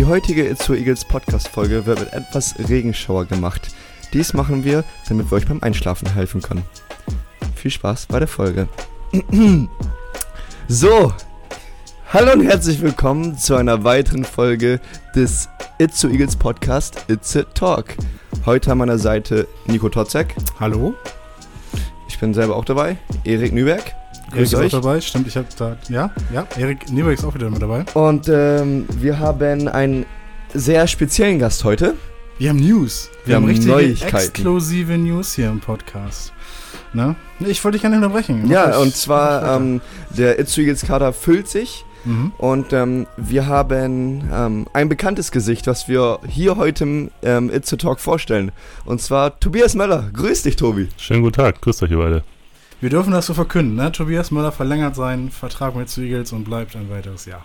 Die heutige Itzo Eagles Podcast-Folge wird mit etwas Regenschauer gemacht. Dies machen wir, damit wir euch beim Einschlafen helfen können. Viel Spaß bei der Folge. so, hallo und herzlich willkommen zu einer weiteren Folge des Itzo Eagles Podcast It's a Talk. Heute an meiner Seite Nico Totzek. Hallo. Ich bin selber auch dabei. Erik Nüberg. Erik ist auch dabei, stimmt, ich habe da, ja, ja, Erik Nüberg ist auch wieder mit dabei. Und ähm, wir haben einen sehr speziellen Gast heute. Wir haben News. Wir, wir haben, haben richtige Neuigkeiten. exklusive News hier im Podcast. Ne? Ich wollte dich gar nicht unterbrechen. Ja, und zwar ähm, der It's Eagles Kader füllt sich. Mhm. Und ähm, wir haben ähm, ein bekanntes Gesicht, was wir hier heute im ähm, It's a Talk vorstellen. Und zwar Tobias Möller. Grüß dich, Tobi. Schönen guten Tag. Grüß euch, ihr beide. Wir dürfen das so verkünden, ne? Tobias Möller verlängert seinen Vertrag mit Eagles und bleibt ein weiteres Jahr.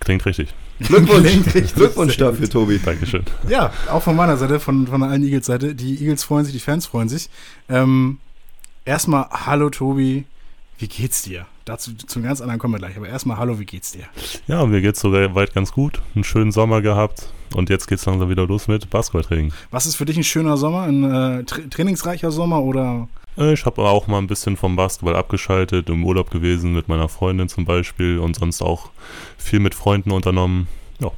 Klingt richtig. Glückwunsch, richtig Glückwunsch dafür, Tobi. Dankeschön. Ja, auch von meiner Seite, von, von allen Eagles-Seite. Die Eagles freuen sich, die Fans freuen sich. Ähm, erstmal, hallo Tobi, wie geht's dir? Dazu zum ganz anderen kommen wir gleich. Aber erstmal, hallo, wie geht's dir? Ja, mir geht's sogar weit ganz gut. Einen schönen Sommer gehabt. Und jetzt geht's langsam wieder los mit Basketballtraining. Was ist für dich ein schöner Sommer? Ein äh, tra trainingsreicher Sommer oder? Äh, ich habe auch mal ein bisschen vom Basketball abgeschaltet, im Urlaub gewesen mit meiner Freundin zum Beispiel und sonst auch viel mit Freunden unternommen. Ja.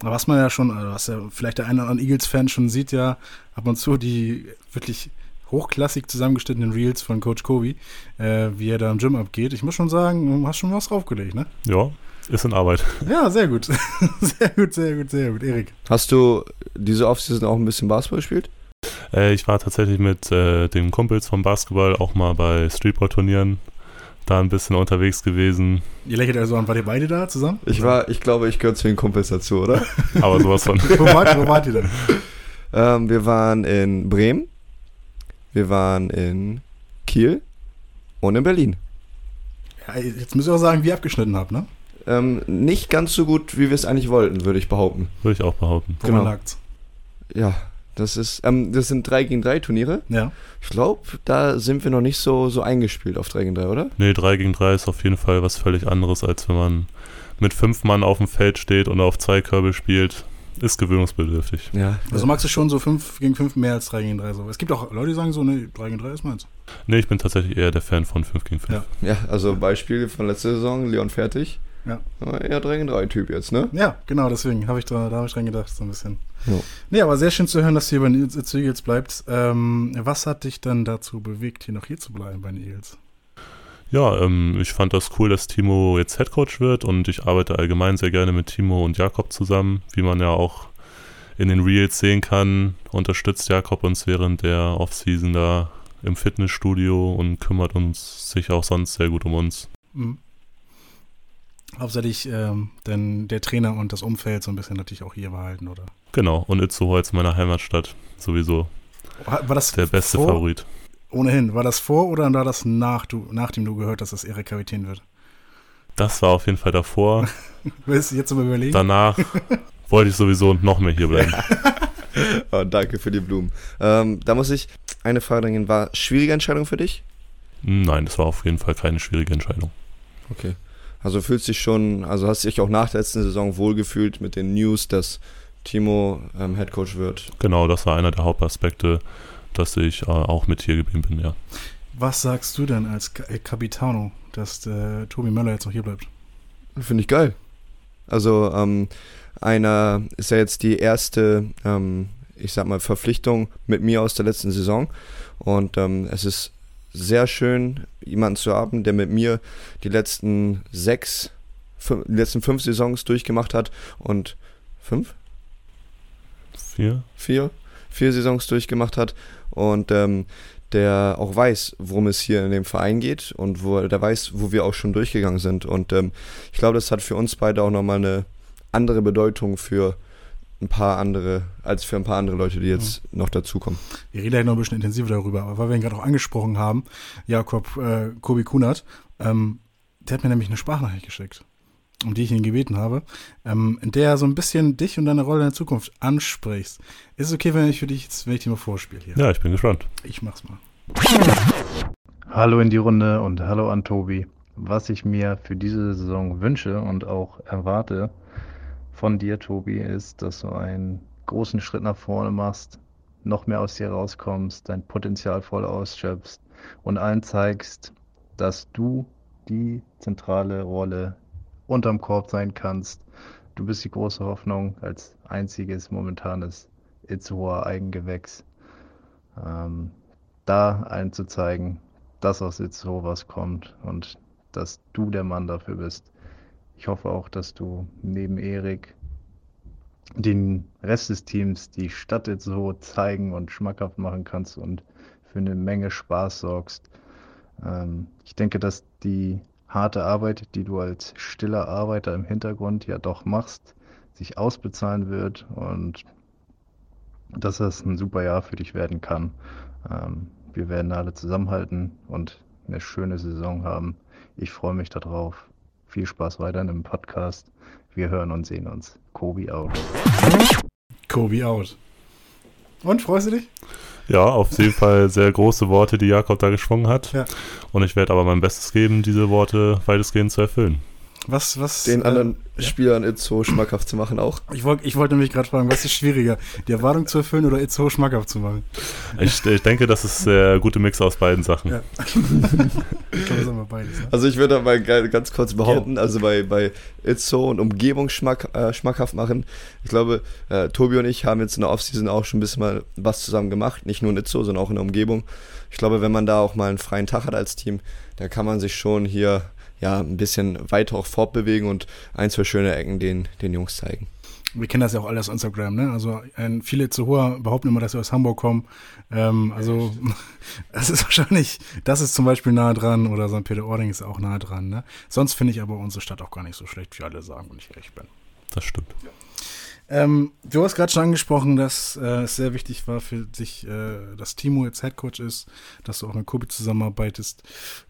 Was man ja schon, was ja vielleicht der eine oder andere Eagles-Fan schon sieht, ja ab und zu die wirklich hochklassig zusammengeschnittenen Reels von Coach Kobe, äh, wie er da im Gym abgeht. Ich muss schon sagen, du hast schon was draufgelegt, ne? Ja, ist in Arbeit. Ja, sehr gut. sehr gut, sehr gut, sehr gut. Erik. Hast du diese Offseason auch ein bisschen Basketball gespielt? Äh, ich war tatsächlich mit äh, den Kumpels vom Basketball auch mal bei Streetball-Turnieren da ein bisschen unterwegs gewesen. Ihr lächelt also an, wart ihr beide da zusammen? Ich war, ich glaube, ich gehöre zu den Kumpels dazu, oder? Aber sowas von. wo, wart, wo wart ihr denn? Ähm, wir waren in Bremen wir waren in Kiel und in Berlin. Ja, jetzt müssen wir auch sagen, wie ihr abgeschnitten habt, ne? Ähm, nicht ganz so gut, wie wir es eigentlich wollten, würde ich behaupten. Würde ich auch behaupten. Woran genau. lag's? Ja, das ist, ähm, das sind 3 gegen 3 Turniere. Ja. Ich glaube, da sind wir noch nicht so, so eingespielt auf 3 gegen 3, oder? Nee, 3 gegen 3 ist auf jeden Fall was völlig anderes, als wenn man mit fünf Mann auf dem Feld steht und auf zwei Körbe spielt ist gewöhnungsbedürftig. Ja. Also magst du schon so 5 gegen 5 mehr als 3 gegen 3 so. Es gibt auch Leute, die sagen so, ne, 3 gegen 3 ist meins. Nee, ich bin tatsächlich eher der Fan von 5 gegen 5. Ja. ja, also Beispiel von letzter Saison, Leon Fertig. Ja. Eher 3 gegen 3 Typ jetzt, ne? Ja, genau, deswegen habe ich da, da hab ich dran gedacht, so ein bisschen. Ja. Nee, aber sehr schön zu hören, dass du hier bei den Eagles bleibst. Ähm, was hat dich dann dazu bewegt, hier noch hier zu bleiben bei den Eagles? Ja, ähm, ich fand das cool, dass Timo jetzt Headcoach wird und ich arbeite allgemein sehr gerne mit Timo und Jakob zusammen, wie man ja auch in den Reels sehen kann, unterstützt Jakob uns während der Offseason da im Fitnessstudio und kümmert uns sich auch sonst sehr gut um uns. Mhm. Hauptsächlich ähm, denn der Trainer und das Umfeld so ein bisschen natürlich auch hier behalten, oder? Genau, und Itzehoe als meiner Heimatstadt sowieso war das der beste vor, Favorit. Ohnehin, war das vor oder war das nach, du, nachdem du gehört hast, dass Erik Kapitän wird? Das war auf jeden Fall davor. Willst du jetzt mal überlegen? Danach wollte ich sowieso noch mehr hier bleiben. oh, danke für die Blumen. Ähm, da muss ich eine Frage bringen. War schwierige Entscheidung für dich? Nein, das war auf jeden Fall keine schwierige Entscheidung. Okay. Also fühlst dich schon, also hast dich auch nach der letzten Saison wohlgefühlt mit den News, dass Timo ähm, Headcoach wird? Genau, das war einer der Hauptaspekte, dass ich äh, auch mit hier geblieben bin, ja. Was sagst du denn als Capitano, dass äh, Tobi Möller jetzt noch hier bleibt? Finde ich geil. Also, ähm, einer ist ja jetzt die erste, ähm, ich sag mal, Verpflichtung mit mir aus der letzten Saison. Und ähm, es ist sehr schön, jemanden zu haben, der mit mir die letzten sechs, fünf, die letzten fünf Saisons durchgemacht hat und fünf? Vier? Vier. Vier Saisons durchgemacht hat und ähm, der auch weiß, worum es hier in dem Verein geht und wo der weiß, wo wir auch schon durchgegangen sind. Und ähm, ich glaube, das hat für uns beide auch nochmal eine andere Bedeutung für ein paar andere, als für ein paar andere Leute, die jetzt mhm. noch dazukommen. Wir reden ja noch ein bisschen intensiver darüber, aber weil wir ihn gerade auch angesprochen haben, Jakob äh, Kobi Kunert, ähm, der hat mir nämlich eine Sprachnachricht geschickt, um die ich ihn gebeten habe, ähm, in der er so ein bisschen dich und deine Rolle in der Zukunft ansprichst. Ist es okay, wenn ich für dich jetzt, wenn ich dir mal vorspiele hier? Ja, ich bin gespannt. Ich mach's mal. Hallo in die Runde und hallo an Tobi. Was ich mir für diese Saison wünsche und auch erwarte, von dir, Tobi, ist, dass du einen großen Schritt nach vorne machst, noch mehr aus dir rauskommst, dein Potenzial voll ausschöpfst und allen zeigst, dass du die zentrale Rolle unterm Korb sein kannst. Du bist die große Hoffnung als einziges momentanes Itzehoer Eigengewächs. Ähm, da allen zu zeigen, dass aus Itzehoe was kommt und dass du der Mann dafür bist. Ich hoffe auch, dass du neben Erik den Rest des Teams die Stadt Itzehoe zeigen und schmackhaft machen kannst und für eine Menge Spaß sorgst. Ähm, ich denke, dass die harte Arbeit, die du als stiller Arbeiter im Hintergrund ja doch machst, sich ausbezahlen wird und dass das ein super Jahr für dich werden kann. Ähm, wir werden alle zusammenhalten und eine schöne Saison haben. Ich freue mich darauf. Viel Spaß weiter in dem Podcast. Wir hören und sehen uns. Kobi out. Kobi out. Und freust du dich? Ja, auf jeden Fall sehr große Worte, die Jakob da geschwungen hat. Ja. Und ich werde aber mein Bestes geben, diese Worte weitestgehend zu erfüllen. Was, was? Den äh, anderen ja. Spielern Itzo schmackhaft zu machen auch. Ich wollte ich wollt nämlich gerade fragen, was ist schwieriger, die Erwartung zu erfüllen oder Itzo schmackhaft zu machen? Ich, ich denke, das ist der gute Mix aus beiden Sachen. Ja. ich glaube, das haben wir beides. Ne? Also ich würde mal ganz kurz behaupten, also bei, bei Itzo und Umgebung schmack, äh, schmackhaft machen. Ich glaube, äh, Tobi und ich haben jetzt in der Offseason auch schon ein bisschen mal was zusammen gemacht. Nicht nur in Itzo, sondern auch in der Umgebung. Ich glaube, wenn man da auch mal einen freien Tag hat als Team, da kann man sich schon hier ja ein bisschen weiter auch fortbewegen und ein, zwei schöne Ecken den, den Jungs zeigen. Wir kennen das ja auch alle aus Instagram, ne? Also ein, viele zu hoher behaupten immer, dass sie aus Hamburg kommen. Ähm, also das ist wahrscheinlich, das ist zum Beispiel nahe dran oder St. Peter-Ording ist auch nahe dran, ne? Sonst finde ich aber unsere Stadt auch gar nicht so schlecht, wie alle sagen, wenn ich ehrlich bin. Das stimmt. Ähm, du hast gerade schon angesprochen, dass äh, es sehr wichtig war für dich, äh, dass Timo jetzt Headcoach ist, dass du auch mit Kobi zusammenarbeitest.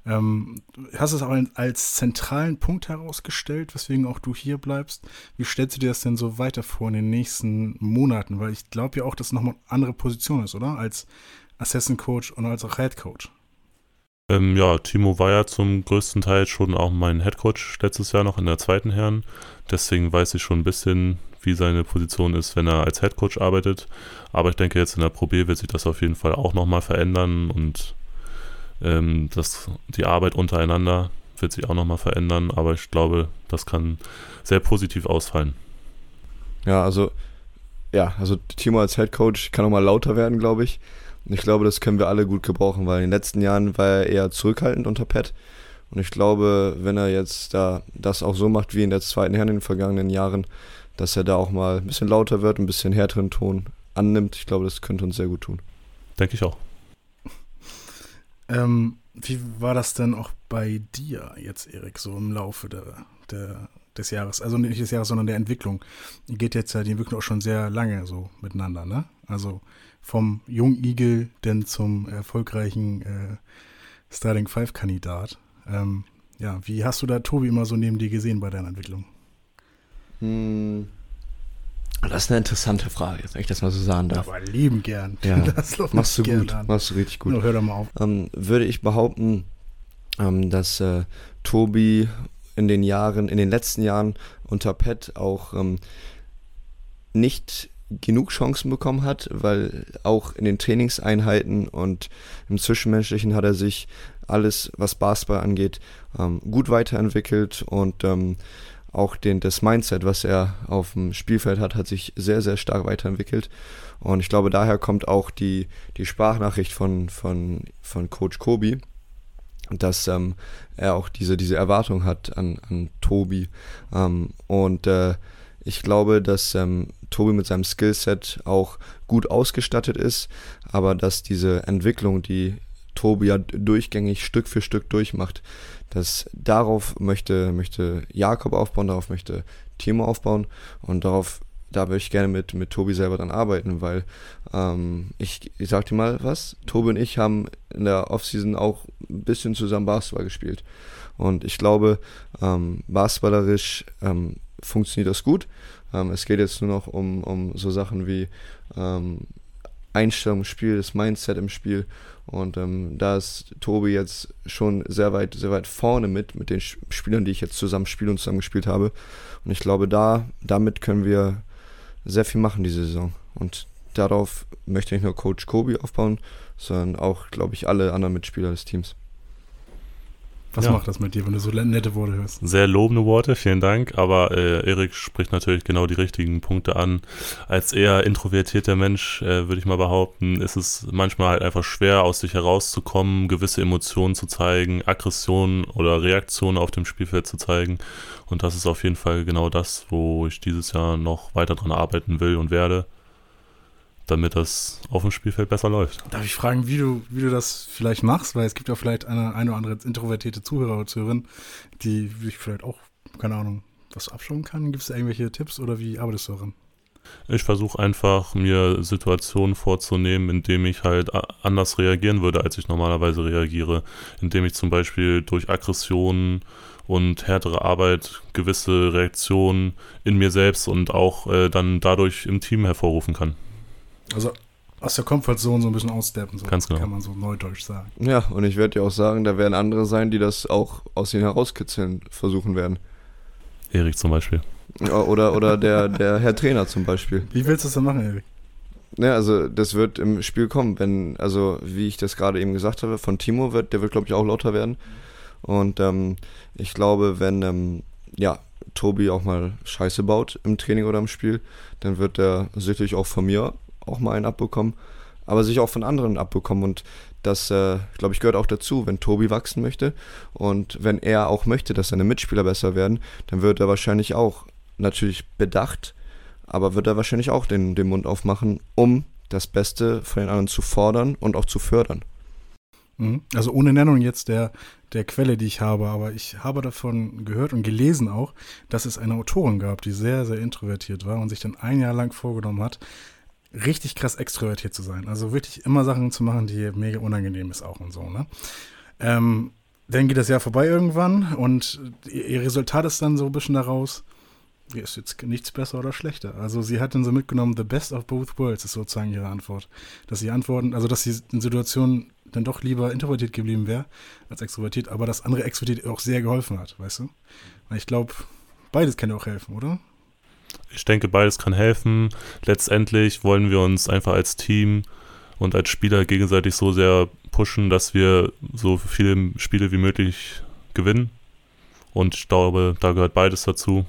Ähm, hast es auch als zentralen Punkt herausgestellt, weswegen auch du hier bleibst. Wie stellst du dir das denn so weiter vor in den nächsten Monaten? Weil ich glaube ja auch, dass es nochmal eine andere Position ist, oder? Als Assistant Coach und als auch Head Coach. Ähm, ja, Timo war ja zum größten Teil schon auch mein Headcoach letztes Jahr noch in der zweiten Herren. Deswegen weiß ich schon ein bisschen, wie seine Position ist, wenn er als Headcoach arbeitet. Aber ich denke, jetzt in der Pro B wird sich das auf jeden Fall auch nochmal verändern und ähm, das, die Arbeit untereinander wird sich auch nochmal verändern. Aber ich glaube, das kann sehr positiv ausfallen. Ja, also ja, also Timo als Head Coach kann auch mal lauter werden, glaube ich. Und ich glaube, das können wir alle gut gebrauchen, weil in den letzten Jahren war er eher zurückhaltend unter Pat. Und ich glaube, wenn er jetzt da das auch so macht wie in der zweiten Herren in den vergangenen Jahren, dass er da auch mal ein bisschen lauter wird, ein bisschen härteren Ton annimmt, ich glaube, das könnte uns sehr gut tun. Denke ich auch. Ähm, wie war das denn auch bei dir jetzt, Erik, so im Laufe der, der, des Jahres? Also nicht des Jahres, sondern der Entwicklung. Ihr geht jetzt ja die Entwicklung auch schon sehr lange so miteinander, ne? Also vom Jungigel denn zum erfolgreichen äh, Starting Five-Kandidat. Ähm, ja, wie hast du da Tobi immer so neben dir gesehen bei deiner Entwicklung? Hm, das ist eine interessante Frage, wenn ich das mal so sagen darf. Aber lieben gern. Ja, Das machst du gut, an. machst du richtig gut. Nur hör doch mal auf. ähm, würde ich behaupten, ähm, dass äh, Tobi in den Jahren, in den letzten Jahren unter Pet auch ähm, nicht genug Chancen bekommen hat, weil auch in den Trainingseinheiten und im Zwischenmenschlichen hat er sich alles, was Basketball angeht, ähm, gut weiterentwickelt und ähm, auch den, das Mindset, was er auf dem Spielfeld hat, hat sich sehr, sehr stark weiterentwickelt. Und ich glaube, daher kommt auch die, die Sprachnachricht von, von, von Coach Kobi, dass ähm, er auch diese, diese Erwartung hat an, an Tobi. Ähm, und äh, ich glaube, dass ähm, Tobi mit seinem Skillset auch gut ausgestattet ist, aber dass diese Entwicklung, die Tobi ja durchgängig Stück für Stück durchmacht, dass darauf möchte, möchte Jakob aufbauen, darauf möchte Timo aufbauen und darauf, da würde ich gerne mit, mit Tobi selber dran arbeiten, weil ähm, ich, ich sag dir mal was, Tobi und ich haben in der Offseason auch ein bisschen zusammen Basketball gespielt und ich glaube, ähm, basketballerisch ähm, funktioniert das gut. Ähm, es geht jetzt nur noch um, um so Sachen wie ähm, Einstellung im Spiel, das Mindset im Spiel Und ähm, da ist Tobi jetzt schon sehr weit, sehr weit vorne mit, mit den Spielern, die ich jetzt zusammen spiele und zusammen gespielt habe. Und ich glaube, da, damit können wir sehr viel machen diese Saison. Und darauf möchte nicht nur Coach Kobi aufbauen, sondern auch, glaube ich, alle anderen Mitspieler des Teams. Was ja. macht das mit dir, wenn du so nette Worte hörst? Sehr lobende Worte, vielen Dank. Aber äh, Erik spricht natürlich genau die richtigen Punkte an. Als eher introvertierter Mensch, äh, würde ich mal behaupten, ist es manchmal halt einfach schwer, aus sich herauszukommen, gewisse Emotionen zu zeigen, Aggressionen oder Reaktionen auf dem Spielfeld zu zeigen. Und das ist auf jeden Fall genau das, wo ich dieses Jahr noch weiter dran arbeiten will und werde damit das auf dem Spielfeld besser läuft. Darf ich fragen, wie du, wie du das vielleicht machst? Weil es gibt ja vielleicht eine, eine oder andere introvertierte Zuhörer oder Zuhörerin, die sich vielleicht auch, keine Ahnung, was abschauen kann. Gibt es irgendwelche Tipps oder wie arbeitest du daran? Ich versuche einfach, mir Situationen vorzunehmen, indem ich halt anders reagieren würde, als ich normalerweise reagiere. Indem ich zum Beispiel durch Aggressionen und härtere Arbeit gewisse Reaktionen in mir selbst und auch äh, dann dadurch im Team hervorrufen kann. Also aus der Comfortzone so ein bisschen aussteppen, so Ganz genau. kann man so neudeutsch sagen. Ja, und ich werde dir auch sagen, da werden andere sein, die das auch aus ihnen herauskitzeln versuchen werden. Erik zum Beispiel. Oder, oder der, der Herr Trainer zum Beispiel. Wie willst du das denn machen, Erik? Ja, also das wird im Spiel kommen, wenn, also wie ich das gerade eben gesagt habe, von Timo wird, der wird glaube ich auch lauter werden. Und ähm, ich glaube, wenn ähm, ja, Tobi auch mal Scheiße baut im Training oder im Spiel, dann wird er sicherlich auch von mir auch mal einen abbekommen, aber sich auch von anderen abbekommen. Und das, äh, glaube ich, gehört auch dazu, wenn Tobi wachsen möchte und wenn er auch möchte, dass seine Mitspieler besser werden, dann wird er wahrscheinlich auch natürlich bedacht, aber wird er wahrscheinlich auch den, den Mund aufmachen, um das Beste von den anderen zu fordern und auch zu fördern. Mhm. Also ohne Nennung jetzt der, der Quelle, die ich habe, aber ich habe davon gehört und gelesen auch, dass es eine Autorin gab, die sehr, sehr introvertiert war und sich dann ein Jahr lang vorgenommen hat, richtig krass extrovertiert zu sein. Also wirklich immer Sachen zu machen, die mega unangenehm ist auch und so, ne? Ähm, dann geht das Jahr vorbei irgendwann und ihr Resultat ist dann so ein bisschen daraus, ist jetzt nichts besser oder schlechter. Also sie hat dann so mitgenommen, the best of both worlds ist sozusagen ihre Antwort. Dass sie antworten, also dass sie in Situationen dann doch lieber introvertiert geblieben wäre als extrovertiert, aber das andere extrovertiert auch sehr geholfen hat, weißt du? Und ich glaube, beides kann ja auch helfen, oder? Ich denke, beides kann helfen. Letztendlich wollen wir uns einfach als Team und als Spieler gegenseitig so sehr pushen, dass wir so viele Spiele wie möglich gewinnen. Und ich glaube, da gehört beides dazu.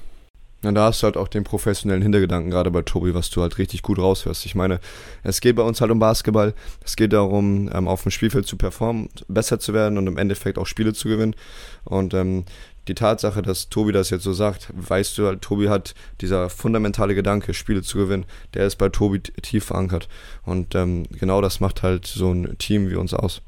Ja, da hast du halt auch den professionellen Hintergedanken, gerade bei Tobi, was du halt richtig gut raushörst. Ich meine, es geht bei uns halt um Basketball. Es geht darum, ähm, auf dem Spielfeld zu performen, besser zu werden und im Endeffekt auch Spiele zu gewinnen. Und ähm, die Tatsache, dass Tobi das jetzt so sagt, weißt du Tobi hat dieser fundamentale Gedanke, Spiele zu gewinnen, der ist bei Tobi tief verankert. Und ähm, genau das macht halt so ein Team wie uns aus.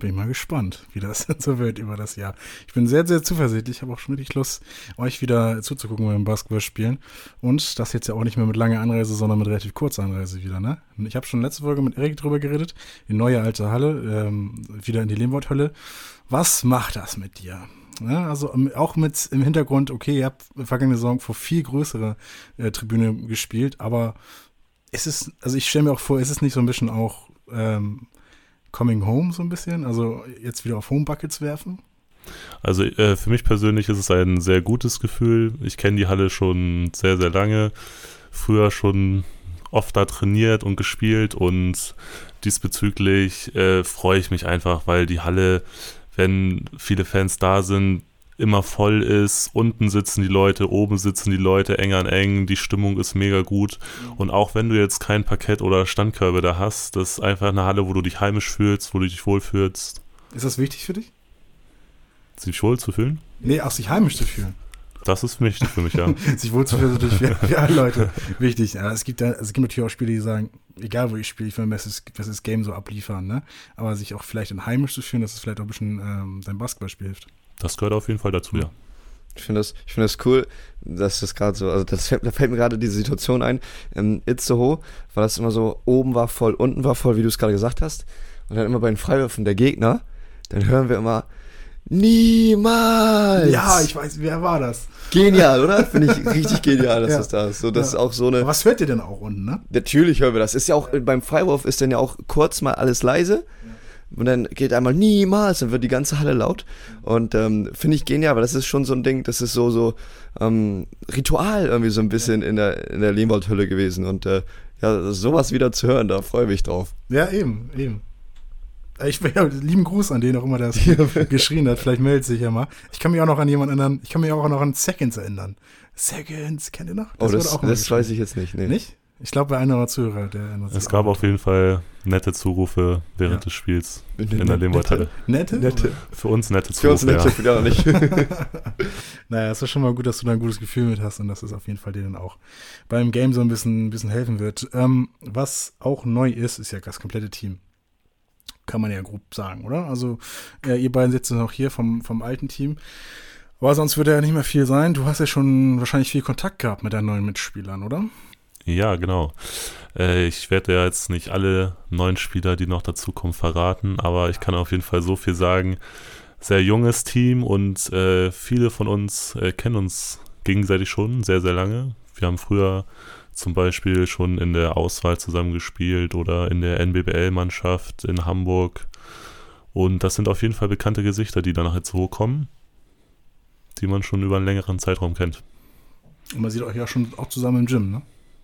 Bin mal gespannt, wie das so wird über das Jahr. Ich bin sehr, sehr zuversichtlich. Ich habe auch schon richtig Lust, euch wieder zuzugucken beim Basketballspielen. Und das jetzt ja auch nicht mehr mit langer Anreise, sondern mit relativ kurzer Anreise wieder. Ne? Ich habe schon letzte Folge mit Erik drüber geredet. Die neue alte Halle, ähm, wieder in die Lehmworthölle. Was macht das mit dir? Ja, also ähm, auch mit im Hintergrund, okay, ihr habt vergangene Saison vor viel größere äh, Tribüne gespielt, aber es ist, also ich stelle mir auch vor, ist es nicht so ein bisschen auch ähm, Coming Home so ein bisschen? Also jetzt wieder auf Home Buckets werfen? Also äh, für mich persönlich ist es ein sehr gutes Gefühl. Ich kenne die Halle schon sehr, sehr lange. Früher schon oft da trainiert und gespielt und diesbezüglich äh, freue ich mich einfach, weil die Halle wenn viele Fans da sind, immer voll ist. Unten sitzen die Leute, oben sitzen die Leute eng an eng. Die Stimmung ist mega gut. Und auch wenn du jetzt kein Parkett oder Standkörbe da hast, das ist einfach eine Halle, wo du dich heimisch fühlst, wo du dich wohlfühlst. Ist das wichtig für dich? Sich wohl zu fühlen? Nee, auch sich heimisch zu fühlen. Das ist wichtig für mich, ja. sich wohlzufühlen ist natürlich für, für alle Leute wichtig. Ja, es, gibt, es gibt natürlich auch Spiele, die sagen, egal wo ich spiele, ich will mir das, das Game so abliefern, ne? Aber sich auch vielleicht in heimisch zu fühlen, dass es vielleicht auch ein bisschen ähm, dein Basketballspiel hilft. Das gehört auf jeden Fall dazu, ja. Ich finde das, find das cool, dass das gerade so, also das, da fällt mir gerade diese Situation ein. Im Itzehoe war das immer so, oben war voll, unten war voll, wie du es gerade gesagt hast. Und dann immer bei den Freiwürfen der Gegner, dann hören wir immer, Niemals! Ja, ich weiß, wer war das? Genial, oder? Finde ich richtig genial, dass Ja. das da ist. So, das Ja. ist auch so eine. Aber was hört ihr denn auch unten, ne? Natürlich hören wir das. Ist ja auch beim Freiwurf ist dann ja auch kurz mal alles leise. Und dann geht einmal niemals, dann wird die ganze Halle laut. Und ähm, finde ich genial, weil das ist schon so ein Ding, das ist so, so ähm, Ritual irgendwie so ein bisschen in der, in der Lehmwald-Hülle gewesen. Und äh, ja, sowas wieder zu hören, da freue ich mich drauf. Ja, eben, eben. Ich ja, lieben Gruß an den, auch immer der das geschrien hat. Vielleicht meldet sich ja mal. Ich kann mich auch noch an jemand anderen, ich kann mich auch noch an Seconds erinnern. Seconds, kennt ihr noch? oh, das, mal das geschrien. weiß ich jetzt nicht. Nee. Nicht? Ich glaube, bei einer Zuhörer, der erinnert sich Es gab auf jeden Fall nette Zurufe während Ja. des Spiels Nette- in der Lehmwaldhalle. Nette? Nette. Für uns nette Für uns Zurufe, nicht, ja. ja. nicht. Naja, es ist schon mal gut, dass du da ein gutes Gefühl mit hast und dass es auf jeden Fall denen auch beim Game so ein bisschen, ein bisschen helfen wird. Ähm, was auch neu ist, ist ja das komplette Team. Kann man ja grob sagen, oder? Also, äh, ihr beiden sitzen noch hier vom, vom alten Team. Aber sonst würde ja nicht mehr viel sein. Du hast ja schon wahrscheinlich viel Kontakt gehabt mit deinen neuen Mitspielern, oder? Ja, genau. Äh, ich werde ja jetzt nicht alle neuen Spieler, die noch dazukommen, verraten, aber ich kann auf jeden Fall so viel sagen. Sehr junges Team und äh, viele von uns äh, kennen uns gegenseitig schon sehr, sehr lange. Wir haben früher zum Beispiel schon in der Auswahl zusammengespielt oder in der NBBL-Mannschaft in Hamburg. Und das sind auf jeden Fall bekannte Gesichter, die danach jetzt hochkommen, die man schon über einen längeren Zeitraum kennt. Und man sieht euch ja schon auch zusammen im Gym, ne?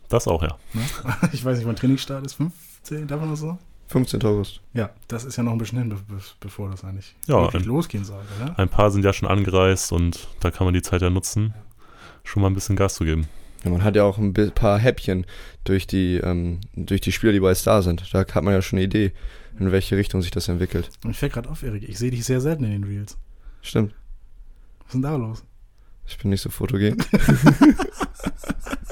Das auch, ja. ne? Ich weiß nicht, wann Trainingsstart ist. 15, darf man das so? 15. August. Ja, das ist ja noch ein bisschen hin, be be bevor das eigentlich Ja, wirklich ein- losgehen soll, oder? Ein paar sind ja schon angereist und da kann man die Zeit ja nutzen, schon mal ein bisschen Gas zu geben. Ja, man hat ja auch ein paar Häppchen durch die, ähm, durch die Spieler, die bereits da sind. Da hat man ja schon eine Idee, in welche Richtung sich das entwickelt. Und ich fällt gerade auf, Erik, ich sehe dich sehr selten in den Reels. Stimmt. Was ist denn da los? Ich bin nicht so fotogen.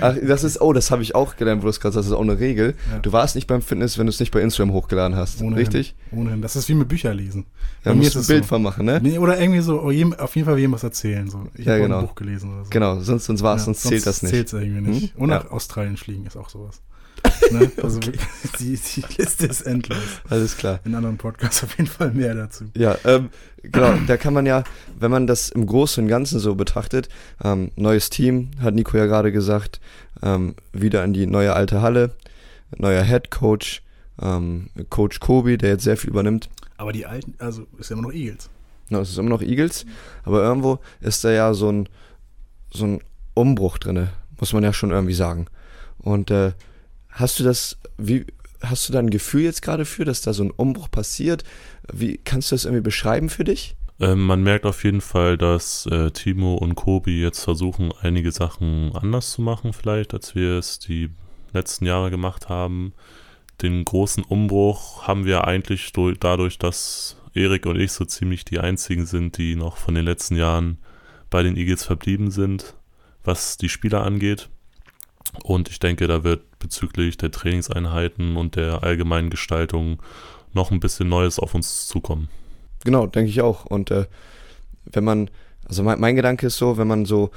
Ach, das ist, oh, das habe ich auch gelernt, wo du es gerade sagst, das ist auch eine Regel. Ja. Du warst nicht beim Fitness, wenn du es nicht bei Instagram hochgeladen hast. Ohnehin. Richtig? Ohnehin. Das ist wie mit Bücher lesen. Da Bei mir musst du ein Bild so. von machen, ne? Nee, oder irgendwie so, oh, auf jeden Fall jedem was erzählen. So. Ich Ja, habe genau. ein Buch gelesen oder so. Genau, sonst, sonst war es, Ja, sonst zählt das nicht. Zählt es irgendwie nicht. Hm? Und Ja. nach Australien fliegen ist auch sowas. Ne? Also die, die Liste ist endlos. Alles klar. In anderen Podcasts auf jeden Fall mehr dazu. Ja, ähm, genau, da kann man ja, wenn man das im Großen und Ganzen so betrachtet, ähm, neues Team, hat Nico ja gerade gesagt, ähm, wieder in die neue alte Halle, neuer Head Coach, ähm, Coach Kobi, der jetzt sehr viel übernimmt. Aber die alten, also ist ja immer noch Eagles. Genau, es ist immer noch Eagles, aber irgendwo ist da ja so ein, so ein Umbruch drinne, muss man ja schon irgendwie sagen. Und äh, hast du das, wie, hast du da ein Gefühl jetzt gerade für, dass da so ein Umbruch passiert? Wie kannst du das irgendwie beschreiben für dich? Ähm, man merkt auf jeden Fall, dass äh, Timo und Kobi jetzt versuchen, einige Sachen anders zu machen, vielleicht, als wir es die letzten Jahre gemacht haben. Den großen Umbruch haben wir eigentlich durch, dadurch, dass Erik und ich so ziemlich die einzigen sind, die noch von den letzten Jahren bei den Eagles verblieben sind, was die Spieler angeht. Und ich denke, da wird bezüglich der Trainingseinheiten und der allgemeinen Gestaltung noch ein bisschen Neues auf uns zukommen. Genau, denke ich auch. Und äh, wenn man, also mein, mein Gedanke ist so, wenn man so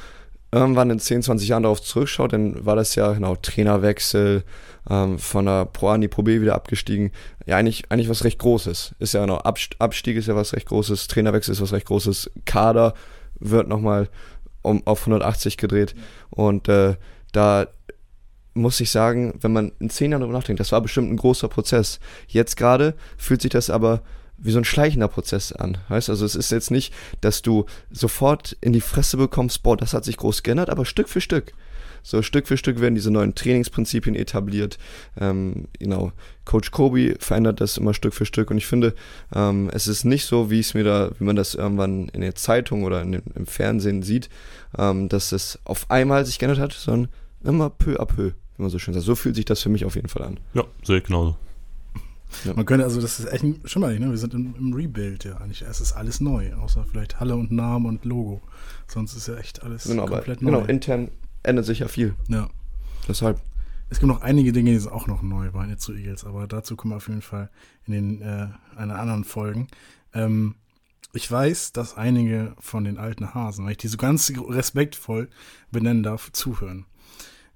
irgendwann in 10, 20 Jahren darauf zurückschaut, dann war das ja genau Trainerwechsel, ähm, von der Pro A in die Pro B wieder abgestiegen. Ja, eigentlich, eigentlich was recht Großes. Ist ja genau, Abst Abstieg ist ja was recht Großes, Trainerwechsel ist was recht Großes, Kader wird nochmal um, auf 180 gedreht. Und äh, da muss ich sagen, wenn man in zehn Jahren darüber nachdenkt, das war bestimmt ein großer Prozess. Jetzt gerade fühlt sich das aber wie so ein schleichender Prozess an. Weißt also es ist jetzt nicht, dass du sofort in die Fresse bekommst, boah, das hat sich groß geändert, aber Stück für Stück. So Stück für Stück werden diese neuen Trainingsprinzipien etabliert. Ähm, genau, Coach Kobi verändert das immer Stück für Stück und ich finde, ähm, es ist nicht so, wie es mir da, wie man das irgendwann in der Zeitung oder in, im Fernsehen sieht, ähm, dass es auf einmal sich geändert hat, sondern immer peu à peu, wie man so schön sagt. So fühlt sich das für mich auf jeden Fall an. Ja, sehe ich genauso. Man könnte, also das ist echt, mal, ne? wir sind im, im Rebuild ja eigentlich. Es ist alles neu, außer vielleicht Halle und Namen und Logo. Sonst ist ja echt alles Genau, aber komplett neu. genau, intern ändert sich ja viel. ja. Deshalb. Es gibt noch einige Dinge, die sind auch noch neu bei den zu Eagles, aber dazu kommen wir auf jeden Fall in den äh, einer anderen Folgen. Ähm, ich weiß, dass einige von den alten Hasen, weil ich die so ganz respektvoll benennen darf, zuhören.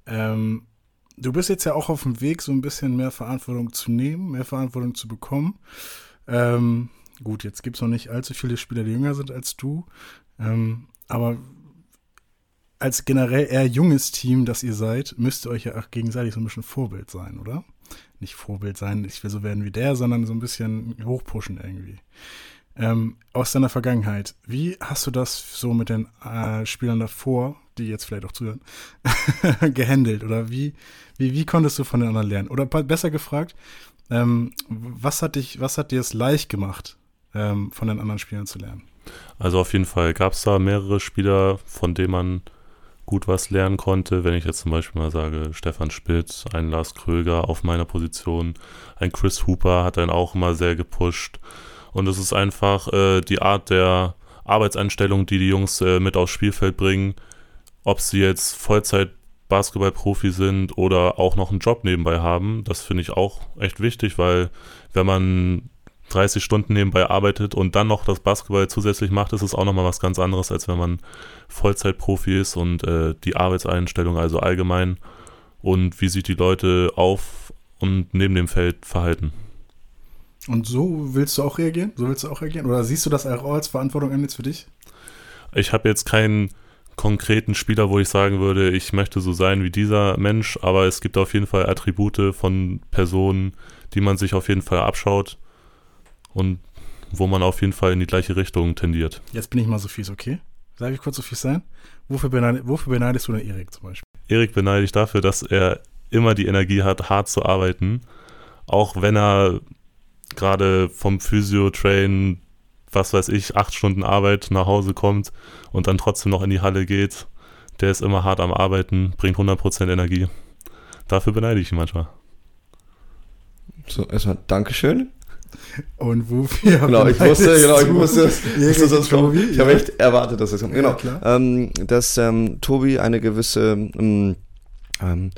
Ähm, du bist jetzt ja auch auf dem Weg, so ein bisschen mehr Verantwortung zu nehmen, mehr Verantwortung zu bekommen. Ähm, gut, jetzt gibt es noch nicht allzu viele Spieler, die jünger sind als du. Ähm, aber als generell eher junges Team, das ihr seid, müsst ihr euch ja auch gegenseitig so ein bisschen Vorbild sein, oder? Nicht Vorbild sein, ich will so werden wie der, sondern so ein bisschen hochpushen irgendwie. Ähm, aus deiner Vergangenheit, wie hast du das so mit den äh, Spielern davor, die jetzt vielleicht auch zuhören, gehandelt? Oder wie, wie, wie konntest du von den anderen lernen? Oder besser gefragt, ähm, was hat dich, was hat dir es leicht gemacht, ähm, von den anderen Spielern zu lernen? Also auf jeden Fall gab es da mehrere Spieler, von denen man gut was lernen konnte. Wenn ich jetzt zum Beispiel mal sage, Stefan Spitz, ein Lars Kröger auf meiner Position, ein Chris Hooper hat einen auch immer sehr gepusht. Und es ist einfach äh, die Art der Arbeitseinstellung, die die Jungs äh, mit aufs Spielfeld bringen. Ob sie jetzt Vollzeit Basketballprofi sind oder auch noch einen Job nebenbei haben, das finde ich auch echt wichtig, weil wenn man 30 Stunden nebenbei arbeitet und dann noch das Basketball zusätzlich macht, ist es auch nochmal was ganz anderes, als wenn man Vollzeitprofi ist und äh, die Arbeitseinstellung also allgemein und wie sich die Leute auf und neben dem Feld verhalten. Und so willst du auch reagieren? So willst du auch reagieren? Oder siehst du das auch als Verantwortung an jetzt für dich? Ich habe jetzt keinen konkreten Spieler, wo ich sagen würde, ich möchte so sein wie dieser Mensch, aber es gibt auf jeden Fall Attribute von Personen, die man sich auf jeden Fall abschaut und wo man auf jeden Fall in die gleiche Richtung tendiert. Jetzt bin ich mal so fies, okay? Darf ich kurz so fies sein? Wofür, beneid, wofür beneidest du denn Erik zum Beispiel? Erik beneide ich dafür, dass er immer die Energie hat, hart zu arbeiten. Auch wenn er gerade vom Physio-Train, was weiß ich, acht Stunden Arbeit nach Hause kommt und dann trotzdem noch in die Halle geht. Der ist immer hart am Arbeiten, bringt 100% Energie. Dafür beneide ich ihn manchmal. So, erstmal Dankeschön. Und wofür? Genau, ich wusste, genau, ich wusste, wusste sonst Tobi, Ich habe echt erwartet, dass das kommt. Genau, Ja, klar. ähm, dass ähm, Tobi eine gewisse, ähm, ähm,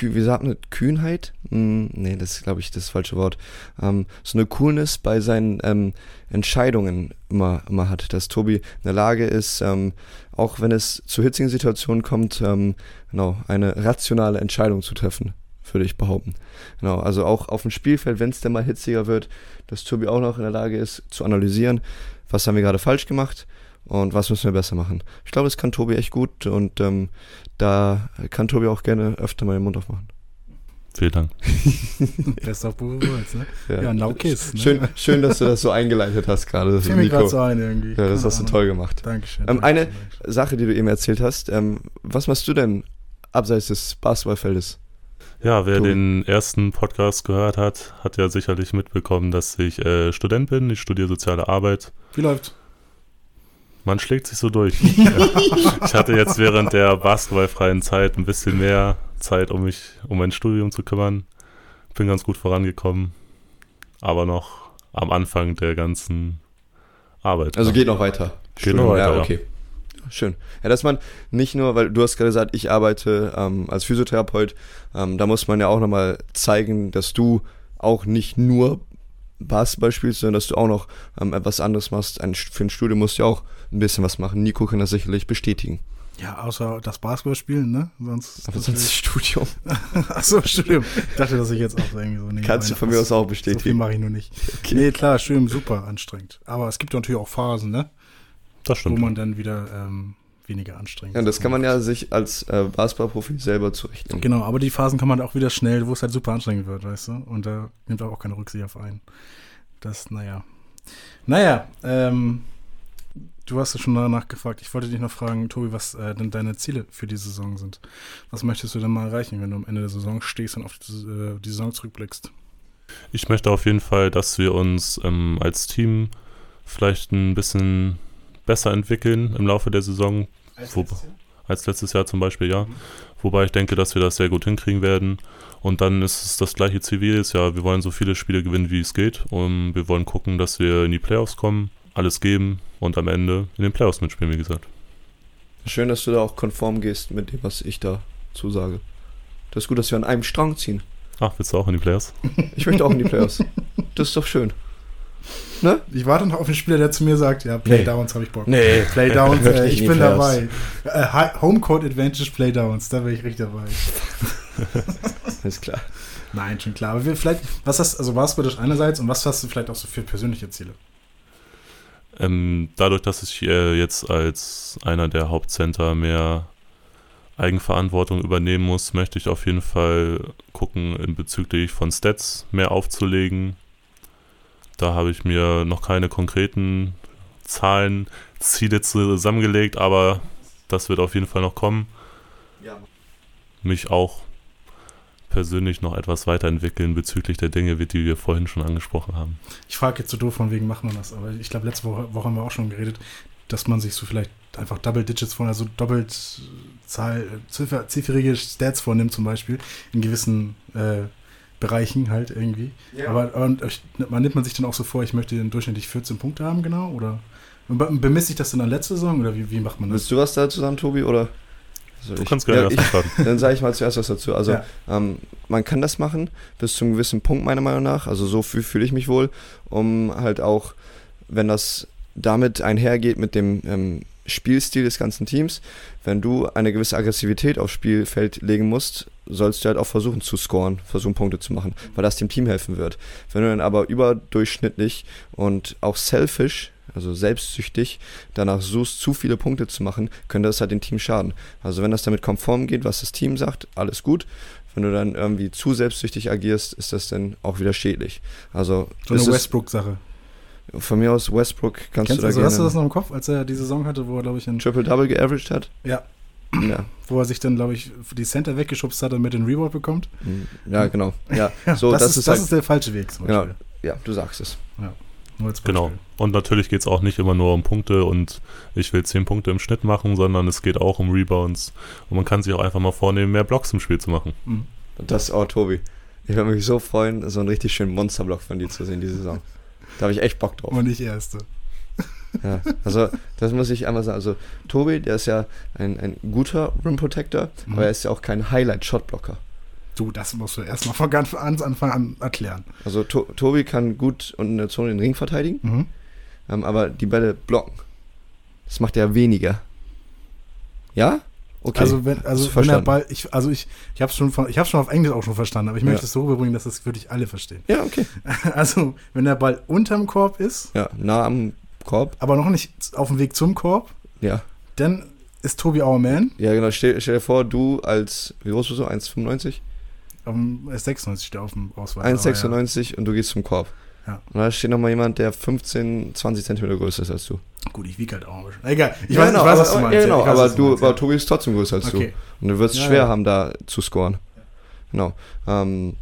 wie sagt man? Kühnheit? Hm, nee, das ist, glaube ich, das falsche Wort. Ähm, so eine Coolness bei seinen ähm, Entscheidungen immer, immer hat. Dass Tobi in der Lage ist, ähm, auch wenn es zu hitzigen Situationen kommt, ähm, genau, eine rationale Entscheidung zu treffen, würde ich behaupten. Genau, also auch auf dem Spielfeld, wenn es denn mal hitziger wird, dass Tobi auch noch in der Lage ist, zu analysieren, was haben wir gerade falsch gemacht und was müssen wir besser machen. Ich glaube, das kann Tobi echt gut und ähm, da kann Tobi auch gerne öfter mal den Mund aufmachen. Vielen Dank. Best of both worlds, ne? Ja, now kiss. Ne? Schön, schön, dass du das so eingeleitet hast gerade, Fiel mir gerade so ein irgendwie. Ja, das Keine hast du Ahnung. toll gemacht. Dankeschön. Ähm, Dankeschön, eine Dankeschön. Sache, die du eben erzählt hast, ähm, was machst du denn abseits des Basketballfeldes? Ja, wer Tobi. den ersten Podcast gehört hat, hat ja sicherlich mitbekommen, dass ich äh, Student bin. Ich studiere soziale Arbeit. Wie läuft? Man schlägt sich so durch. ich hatte jetzt während der basketballfreien Zeit ein bisschen mehr Zeit, um mich um mein Studium zu kümmern. Bin ganz gut vorangekommen, aber noch am Anfang der ganzen Arbeit. Also geht noch weiter. Geht noch weiter, Ja, ja. okay. Schön. Ja, dass man nicht nur, weil du hast gerade gesagt, ich arbeite ähm, als Physiotherapeut, ähm, da muss man ja auch nochmal zeigen, dass du auch nicht nur Basketball spielst, sondern dass du auch noch ähm, etwas anderes machst. Ein, für ein Studium musst du ja auch ein bisschen was machen. Nico kann das sicherlich bestätigen. Ja, außer das Basketballspielen, ne? Sonst. Aber sonst das Studium. Achso, Studium. Ich dachte, dass ich jetzt auch irgendwie so nebenbei Kannst du von mir was- aus auch So viel bestätigen. mache ich nur nicht. Okay. Nee, klar, Studium super anstrengend. Aber es gibt natürlich auch Phasen, ne? das Wo stimmt. man dann wieder ähm, weniger anstrengend Ja, das kann man ja sich als äh, Basketballprofi selber zurechtlegen. Genau, aber die Phasen kann man auch wieder schnell, wo es halt super anstrengend wird, weißt du? Und da nimmt auch keine Rücksicht auf einen. Das, naja. Naja, ähm, du hast ja schon danach gefragt. Ich wollte dich noch fragen, Tobi, was äh, denn deine Ziele für die Saison sind. Was möchtest du denn mal erreichen, wenn du am Ende der Saison stehst und auf die, äh, die Saison zurückblickst? Ich möchte auf jeden Fall, dass wir uns ähm, als Team vielleicht ein bisschen besser entwickeln im Laufe der Saison, Wo- als letztes Jahr zum Beispiel, ja. Wobei ich denke, dass wir das sehr gut hinkriegen werden. Und dann ist es das gleiche Ziel wie jedes Jahr. Wir wollen so viele Spiele gewinnen, wie es geht. Und wir wollen gucken, dass wir in die Playoffs kommen, alles geben und am Ende in den Playoffs mitspielen, wie gesagt. Schön, dass du da auch konform gehst mit dem, was ich da zusage. Das ist gut, dass wir an einem Strang ziehen. Ach, willst du auch in die Playoffs? Ich möchte auch in die Playoffs. Das ist doch schön. Ne? Ich warte noch auf einen Spieler, der zu mir sagt, ja, Playdowns habe ich Bock. Nee. Playdowns, äh, ich bin dabei. Äh, Homecourt Advantage Playdowns, da wäre ich richtig dabei. Alles klar. Nein, schon klar. Aber wir vielleicht, was hast also Basketball einerseits und was hast du vielleicht auch so für persönliche Ziele? Ähm, dadurch, dass ich äh, jetzt als einer der Hauptcenter mehr Eigenverantwortung übernehmen muss, möchte ich auf jeden Fall gucken, in bezüglich von Stats mehr aufzulegen. Da habe ich mir noch keine konkreten Zahlen, Ziele zusammengelegt, aber das wird auf jeden Fall noch kommen. Ja. Mich auch persönlich noch etwas weiterentwickeln bezüglich der Dinge, die wir vorhin schon angesprochen haben. Ich frage jetzt so doof, von wegen macht man das, aber ich glaube, letzte Woche, Woche haben wir auch schon geredet, dass man sich so vielleicht einfach Double Digits von, also doppelt Zahl, ziffer, ziffrige Stats vornimmt zum Beispiel, in gewissen äh, Bereichen halt irgendwie. Ja. Aber man nimmt man sich dann auch so vor, ich möchte dann durchschnittlich 14 Punkte haben, genau, oder bemisst ich das dann an letzte Saison oder wie, wie macht man das? Willst du was dazu sagen, Tobi, oder? Also du ich, kannst gerne ja, erst starten. Dann sage ich mal zuerst was dazu. Also ja. ähm, man kann das machen bis zu einem gewissen Punkt meiner Meinung nach. Also so fühle fühl ich mich wohl, um halt auch, wenn das damit einhergeht mit dem ähm, Spielstil des ganzen Teams, wenn du eine gewisse Aggressivität aufs Spielfeld legen musst, sollst du halt auch versuchen zu scoren, versuchen Punkte zu machen, weil das dem Team helfen wird. Wenn du dann aber überdurchschnittlich und auch selfish also selbstsüchtig, danach suchst, zu viele Punkte zu machen, könnte das halt dem Team schaden. Also wenn das damit konform geht, was das Team sagt, alles gut. Wenn du dann irgendwie zu selbstsüchtig agierst, ist das dann auch wieder schädlich. Also so eine Westbrook-Sache. Von mir aus Westbrook kannst Kennst du da also, gerne... Hast du das noch im Kopf, als er die Saison hatte, wo er, glaube ich, ein... Triple-Double geaveraged hat? Ja. ja. Wo er sich dann, glaube ich, die Center weggeschubst hat und mit den Reward bekommt? Ja, genau. Ja, so, das, das, ist, das halt, ist der falsche Weg zum Beispiel. Genau. Ja, du sagst es. Ja. Genau. Und natürlich geht es auch nicht immer nur um Punkte und ich will 10 Punkte im Schnitt machen, sondern es geht auch um Rebounds. Und man kann sich auch einfach mal vornehmen, mehr Blocks im Spiel zu machen. Mhm. Das, oh Tobi, ich würde mich so freuen, so einen richtig schönen Monsterblock von dir zu sehen diese Saison. Da habe ich echt Bock drauf. Und nicht Erste. Ja, also das muss ich einmal sagen. Also Tobi, der ist ja ein, ein guter Rim Protector, mhm. aber er ist ja auch kein Highlight-Shot-Blocker. Du, das musst du erstmal von ganz Anfang an erklären. Also to Tobi kann gut und in der Zone den Ring verteidigen, mhm. ähm, aber die Bälle blocken. Das macht er weniger. Ja? Okay. Also wenn, also wenn der Ball, ich, also ich, ich habe schon, ich habe schon auf Englisch auch schon verstanden, aber ich möchte es so rüberbringen, dass das wirklich alle verstehen. Ja, okay. Also wenn der Ball unterm Korb ist, ja, nah am Korb, aber noch nicht auf dem Weg zum Korb, ja, dann ist Tobi our man. Ja, genau. Stell, stell dir vor, du als, wie groß bist du? 1,95? Um, 96 steht auf dem Ausweis. 1,96 ja. und du gehst zum Korb. Ja. Und da steht nochmal jemand, der 15, 20 Zentimeter größer ist als du. Gut, ich wiege halt auch ein bisschen. Egal, ich, ja, weiß, genau, ich weiß, was du meinst. Ja, genau, weiß, aber, du, aber Tobi ist trotzdem größer als okay. du. Und du wirst es schwer haben, da zu scoren. Genau. Ähm,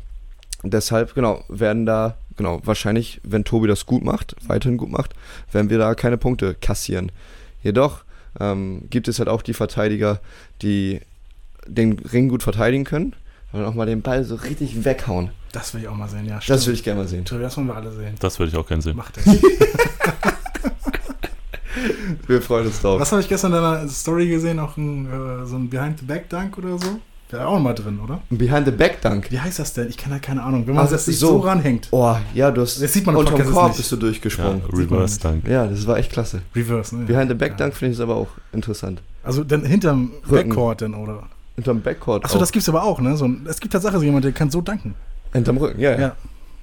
deshalb, genau, werden da, genau, wahrscheinlich, wenn Tobi das gut macht, weiterhin gut macht, werden wir da keine Punkte kassieren. Jedoch ähm, gibt es halt auch die Verteidiger, die den Ring gut verteidigen können und auch mal den Ball so richtig weghauen. Das will ich auch mal sehen, ja. Stimmt. Das will ich gerne mal sehen. Das wollen wir alle sehen. Das würde ich auch gerne sehen. Macht das. wir freuen uns drauf. Was habe ich gestern in deiner Story gesehen? Auch ein, äh, so ein Behind-the-Back-Dunk oder so? Der auch mal drin, oder? Ein Behind-the-Back-Dunk? Wie heißt das denn? Ich kann da keine Ahnung. Wenn man also das sich so, so ranhängt. Oh, ja, du hast das sieht man unterm Podcast Korb bist du durchgesprungen. Ja, Reverse-Dunk. Ja, das war echt klasse. Reverse, ne? Behind-the-Back-Dunk ja. finde ich aber auch interessant. Also dann hinterm Rücken. Backcourt denn, oder? Hinterm Backcourt Achso, das gibt's aber auch, ne? So ein, es gibt tatsächlich jemanden, der kann so danken. Hinterm Rücken, ja, ja. ja.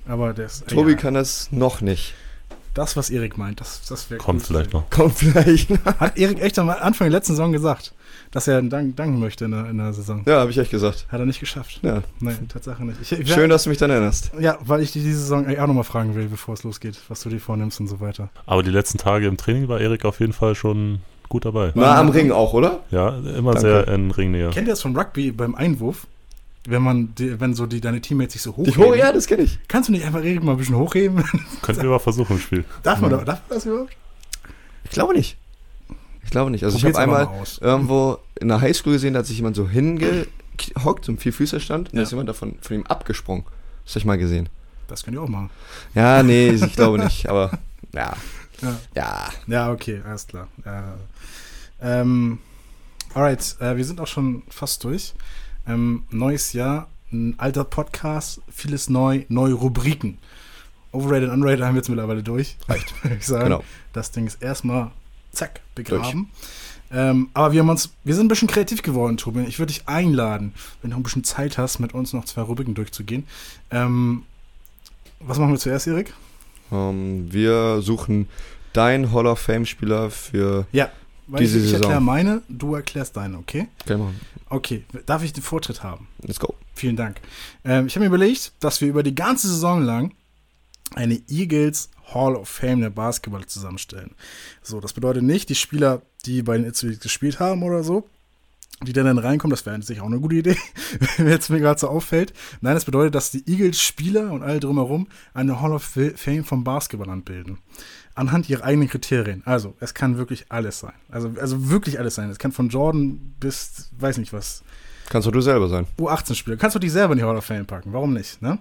Aber der ist, Tobi ja. kann das noch nicht. Das, was Erik meint, das, das wäre Kommt vielleicht noch. Kommt vielleicht. Hat Erik echt am Anfang der letzten Saison gesagt, dass er dank, danken möchte in der, in der Saison. Ja, habe ich echt gesagt. Hat er nicht geschafft. Ja. Nein, Tatsache nicht. Ich, ich, Schön, dass du mich dann erinnerst. Ja, weil ich dich diese Saison auch nochmal fragen will, bevor es losgeht, was du dir vornimmst und so weiter. Aber die letzten Tage im Training war Erik auf jeden Fall schon gut dabei. Nah am Ring auch, oder? Ja, immer Danke. sehr in Ringnähe. Kennt ihr das von Rugby beim Einwurf? Wenn man, die, wenn so die, deine Teammates sich so hochheben. hoch, ja, das kenne ich. Kannst du nicht einfach Erik mal ein bisschen hochheben? Könnten wir mal versuchen im Spiel. Darf man, ja. darf man das überhaupt? Ich glaube nicht. Ich glaube nicht. Also Probier's ich habe einmal irgendwo in der Highschool gesehen, da hat sich jemand so hingehockt, so ein Vierfüßerstand, und ja. da ist jemand davon von ihm abgesprungen. Das habe ich mal gesehen. Das könnt ihr auch machen. Ja, nee, ich glaube nicht, aber ja. Ja. Ja, ja okay, alles klar. Ja. Ähm, alright, äh, wir sind auch schon fast durch. Ähm, neues Jahr, ein alter Podcast, vieles neu, neue Rubriken. Overrated, Unrated haben wir jetzt mittlerweile durch. Reicht. ich sagen. Genau. Das Ding ist erstmal, zack, begraben. Ähm, aber wir haben uns, wir sind ein bisschen kreativ geworden, Tobi. Ich würde dich einladen, wenn du ein bisschen Zeit hast, mit uns noch zwei Rubriken durchzugehen. Ähm, was machen wir zuerst, Erik? Ähm, wir suchen dein Hall of Fame-Spieler für Ja, weil Diese ich, ich Saison. erkläre meine, du erklärst deine, okay? Okay, machen. Okay, darf ich den Vortritt haben? Let's go. Vielen Dank. Ähm, ich habe mir überlegt, dass wir über die ganze Saison lang eine Eagles Hall of Fame der Basketball zusammenstellen. So, das bedeutet nicht, die Spieler, die bei den Itzuis gespielt haben oder so, die dann, dann reinkommen, das wäre sicher auch eine gute Idee, wenn jetzt mir gerade so auffällt. Nein, das bedeutet, dass die Eagles-Spieler und alle drumherum eine Hall of Fame vom Basketballland bilden. Anhand ihrer eigenen Kriterien. Also, es kann wirklich alles sein. Also, also wirklich alles sein. Es kann von Jordan bis, weiß nicht was, Kannst doch du selber sein. U18-Spieler. Kannst du dich selber in die Hall of Fame packen, warum nicht, ne?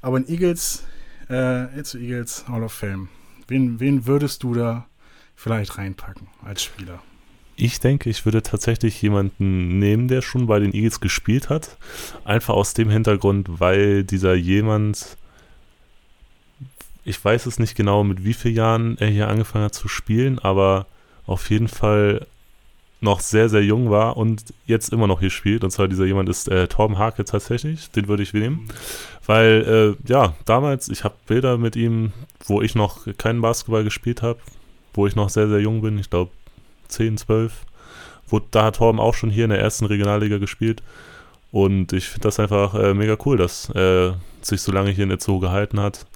Aber in Eagles, äh, jetzt Eagles Hall of Fame. Wen, wen würdest du da vielleicht reinpacken als Spieler? Ich denke, ich würde tatsächlich jemanden nehmen, der schon bei den Eagles gespielt hat. Einfach aus dem Hintergrund, weil dieser jemand, ich weiß es nicht genau, mit wie vielen Jahren er hier angefangen hat zu spielen, aber auf jeden Fall noch sehr, sehr jung war und jetzt immer noch hier spielt. Und zwar dieser jemand ist äh, Torben Hake tatsächlich. Den würde ich nehmen. Weil, äh, ja, damals, ich habe Bilder mit ihm, wo ich noch keinen Basketball gespielt habe, wo ich noch sehr, sehr jung bin. Ich glaube, 10, 12. Wo, da hat Torben auch schon hier in der ersten Regionalliga gespielt. Und ich finde das einfach äh, mega cool, dass er sich so lange hier in Itzehoe gehalten hat.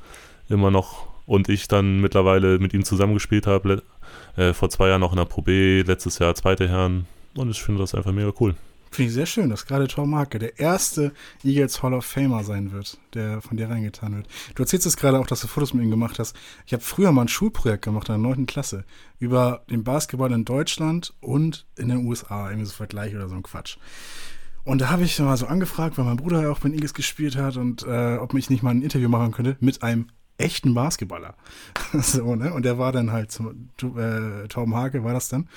Immer noch. Und ich dann mittlerweile mit ihm zusammengespielt habe. Äh, vor zwei Jahren noch in der Pro B, letztes Jahr zweite Herren. Und ich finde das einfach mega cool. Finde ich sehr schön, dass gerade Tom Marke der erste Eagles Hall of Famer sein wird, der von dir reingetan wird. Du erzählst es gerade auch, dass du Fotos mit ihm gemacht hast. Ich habe früher mal ein Schulprojekt gemacht in der 9. Klasse über den Basketball in Deutschland und in den USA, irgendwie so Vergleich oder so ein Quatsch. Und da habe ich mal so angefragt, weil mein Bruder ja auch bei den Eagles gespielt hat und äh, ob ich nicht mal ein Interview machen könnte mit einem echten Basketballer. so, ne? Und der war dann halt, zum, äh, Tom Hake war das dann.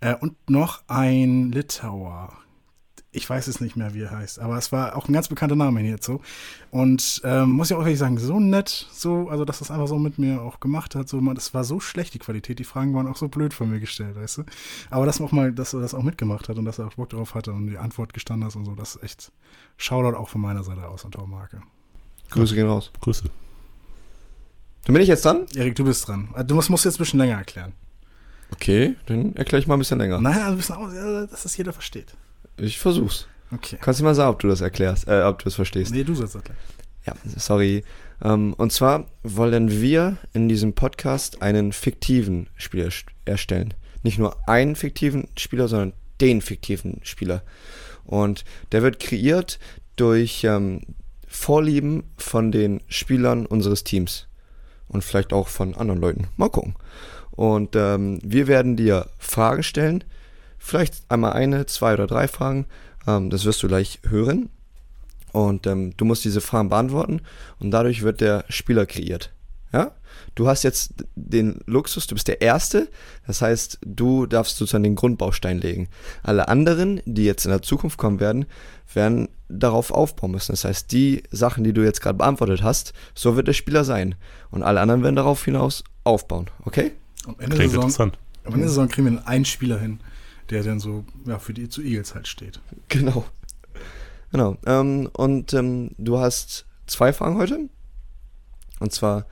Äh, und noch ein Litauer. Ich weiß es nicht mehr, wie er heißt, aber es war auch ein ganz bekannter Name hier jetzt so. Und ähm, muss ich auch ehrlich sagen, so nett, so, also dass das einfach so mit mir auch gemacht hat. So, man, das war so schlecht, die Qualität, die Fragen waren auch so blöd von mir gestellt, weißt du? Aber dass man auch mal, dass er das auch mitgemacht hat und dass er auch Bock drauf hatte und die Antwort gestanden hast und so, das ist echt Shoutout auch von meiner Seite aus an Tom Marke. Grüße gehen raus. Grüße. Dann bin ich jetzt dran? Erik, du bist dran. Du musst, musst jetzt ein bisschen länger erklären. Okay, dann erkläre ich mal ein bisschen länger. Nein, also ein bisschen dass das jeder versteht. Ich versuch's. Okay. Kannst du mal sagen, ob du das erklärst, äh, ob du es verstehst. Nee, du sollst erklären. Ja, sorry. Ähm, und zwar wollen wir in diesem Podcast einen fiktiven Spieler st- erstellen. Nicht nur einen fiktiven Spieler, sondern den fiktiven Spieler. Und der wird kreiert durch ähm, Vorlieben von den Spielern unseres Teams. Und vielleicht auch von anderen Leuten. Mal gucken. Und ähm, wir werden dir Fragen stellen. Vielleicht einmal eine, zwei oder drei Fragen. Ähm, das wirst du gleich hören. Und ähm, du musst diese Fragen beantworten und dadurch wird der Spieler kreiert. Ja? Du hast jetzt den Luxus, du bist der Erste, das heißt, du darfst sozusagen den Grundbaustein legen. Alle anderen, die jetzt in der Zukunft kommen werden, werden darauf aufbauen müssen. Das heißt, die Sachen, die du jetzt gerade beantwortet hast, so wird der Spieler sein. Und alle anderen werden darauf hinaus aufbauen. Okay? Am Ende, Klingt Saison, interessant. am Ende der Saison kriegen wir einen Spieler hin, der dann so ja, für die zu Eagles halt steht. Genau. Genau. Ähm, und ähm, du hast zwei Fragen heute. Und zwar,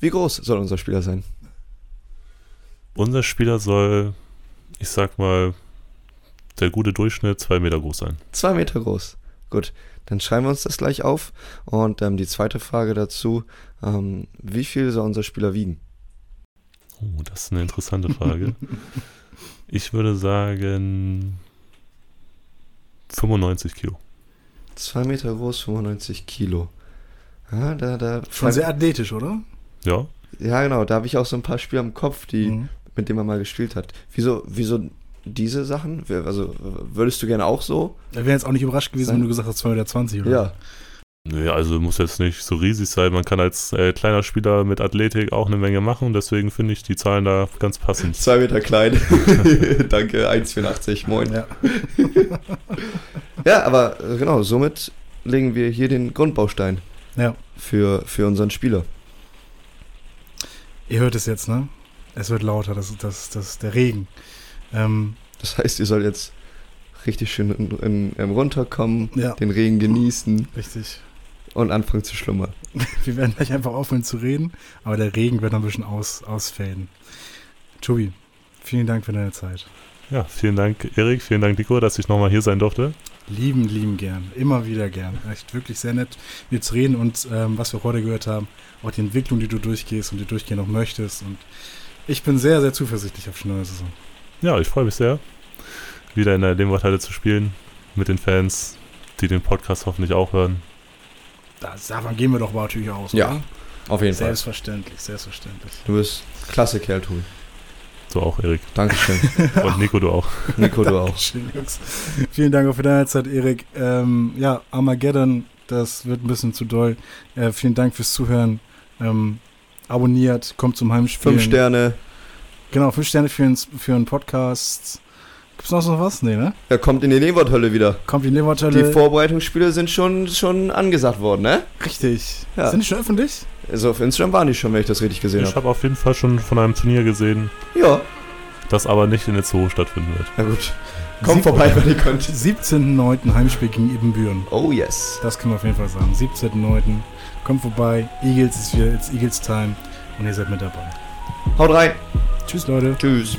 wie groß soll unser Spieler sein? Unser Spieler soll, ich sag mal, der gute Durchschnitt zwei Meter groß sein. Zwei Meter groß. Gut, dann schreiben wir uns das gleich auf. Und ähm, die zweite Frage dazu, ähm, wie viel soll unser Spieler wiegen? Oh, das ist eine interessante Frage. ich würde sagen 95 Kilo. Zwei Meter groß, 95 Kilo. Ja, da, da. Schon sehr athletisch, oder? Ja, ja, genau, da habe ich auch so ein paar Spieler im Kopf, die, Mhm. mit denen man mal gespielt hat. Wieso, wieso diese Sachen? Also, würdest du gerne auch so? Er wäre jetzt auch nicht überrascht gewesen, Sein- wenn du gesagt hast 2,20 Meter, oder? Ja. Nee, also muss jetzt nicht so riesig sein. Man kann als äh, kleiner Spieler mit Athletik auch eine Menge machen. Deswegen finde ich die Zahlen da ganz passend. Zwei Meter klein. Danke, 1,84, moin. Ja. Ja, aber äh, genau, somit legen wir hier den Grundbaustein ja. für, für unseren Spieler. Ihr hört es jetzt, ne? Es wird lauter, das ist das, das ist der Regen. Ähm, Das heißt, ihr sollt jetzt richtig schön in, in, in runterkommen, ja, den Regen genießen. richtig. Und anfangen zu schlummern. Wir werden gleich einfach aufhören zu reden, aber der Regen wird noch ein bisschen aus, ausfaden. Tobi, vielen Dank für deine Zeit. Ja, vielen Dank, Erik, vielen Dank, Nico, dass ich nochmal hier sein durfte. Lieben, lieben gern. Immer wieder gern. Echt wirklich sehr nett, mit dir zu reden und ähm, was wir heute gehört haben, auch die Entwicklung, die du durchgehst und die durchgehen noch möchtest. Und ich bin sehr, sehr zuversichtlich auf die neue Saison. Ja, ich freue mich sehr, wieder in der Lehmworthalle zu spielen mit den Fans, die den Podcast hoffentlich auch hören. Da, davon gehen wir doch mal natürlich aus. Ja, oder? Auf jeden Fall. Selbstverständlich, selbstverständlich. Du bist klasse Kerl, Tobi. So auch, Erik. Dankeschön. Und Nico, du auch. Nico, du auch. Vielen Dank auch für deine Zeit, Erik. Ähm, ja, Armageddon, das wird ein bisschen zu doll. Äh, vielen Dank fürs Zuhören. Ähm, abonniert, kommt zum Heimspiel. Fünf Sterne. Genau, fünf Sterne für einen, für einen Podcast. Gibt's noch so was? Nee, ne? Er kommt in die Leverthölle wieder. Kommt die Levertölle. Die Vorbereitungsspiele sind schon, schon angesagt worden, ne? Richtig. Ja. Sind die schon öffentlich? Also auf Instagram waren die schon, wenn ich das richtig gesehen Ich habe. habe auf jeden Fall schon von einem Turnier gesehen, Ja, das aber nicht in der Zoo stattfinden wird. na gut. Kommt vorbei, wenn ihr könnt. 17.09. Heimspiel gegen Ibbenbüren. Oh yes. Das können wir auf jeden Fall sagen. 17.09. Kommt vorbei. Eagles ist wieder, it's Eagles Time. Und ihr seid mit dabei. Haut rein. Tschüss, Leute. Tschüss.